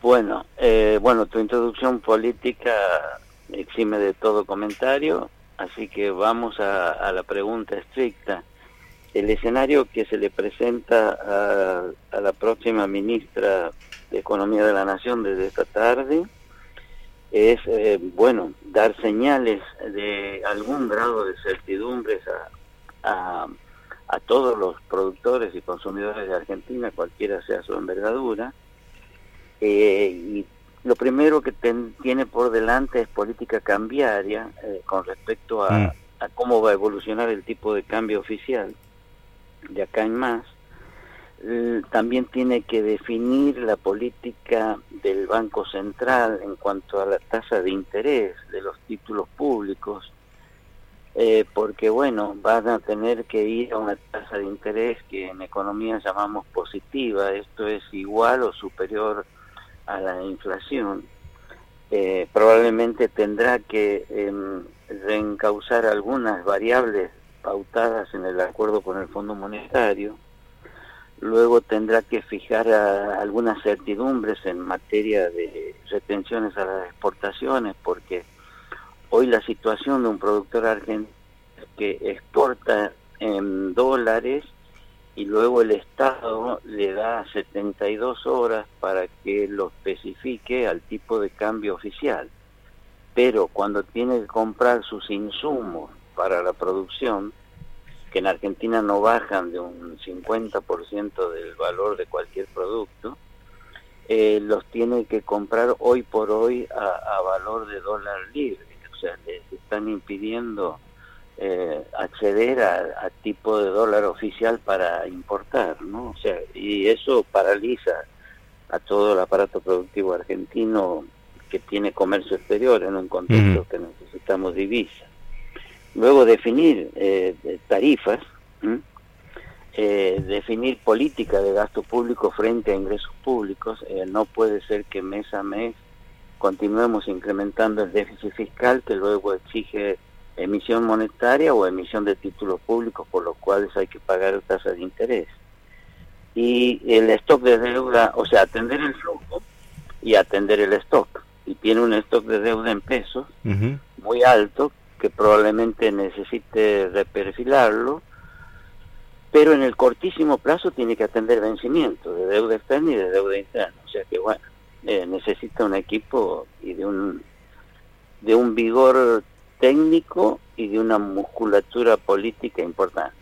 Bueno, eh, bueno, tu introducción política exime de todo comentario, así que vamos a, la pregunta estricta. El escenario que se le presenta a, la próxima ministra de Economía de la Nación desde esta tarde es, eh, bueno, dar señales de algún grado de certidumbres a, a todos los productores y consumidores de Argentina, cualquiera sea su envergadura, y lo primero que tiene por delante es política cambiaria eh, con respecto mm. a, cómo va a evolucionar el tipo de cambio oficial de acá en más. también tiene que definir la política del Banco Central en cuanto a la tasa de interés de los títulos públicos, eh, porque bueno, van a tener que ir a una tasa de interés que en economía llamamos positiva, esto es igual o superior a la inflación, eh, probablemente tendrá que eh, reencauzar algunas variables pautadas en el acuerdo con el Fondo Monetario, luego tendrá que fijar algunas certidumbres en materia de retenciones a las exportaciones, porque hoy la situación de un productor argentino que exporta en dólares y luego el Estado le da 72 horas para que lo especifique al tipo de cambio oficial. Pero cuando tiene que comprar sus insumos para la producción, que en Argentina no bajan de un 50% del valor de cualquier producto, eh, los tiene que comprar hoy por hoy a, valor de dólar libre. O sea, les están impidiendo eh, acceder a, tipo de dólar oficial para importar, ¿no? O sea, y eso paraliza a todo el aparato productivo argentino que tiene comercio exterior en un contexto que necesitamos divisas. Luego definir eh, tarifas, eh, definir política de gasto público frente a ingresos públicos. no puede ser que mes a mes continuemos incrementando el déficit fiscal que luego exige emisión monetaria o emisión de títulos públicos por los cuales hay que pagar tasas de interés. Y el stock de deuda, o sea, atender el flujo y atender el stock. Y tiene un stock de deuda en pesos muy alto que probablemente necesite reperfilarlo, pero en el cortísimo plazo tiene que atender vencimiento de deuda externa y de deuda interna. O sea que, bueno, eh, necesita un equipo y de un, de un vigor técnico y de una musculatura política importante.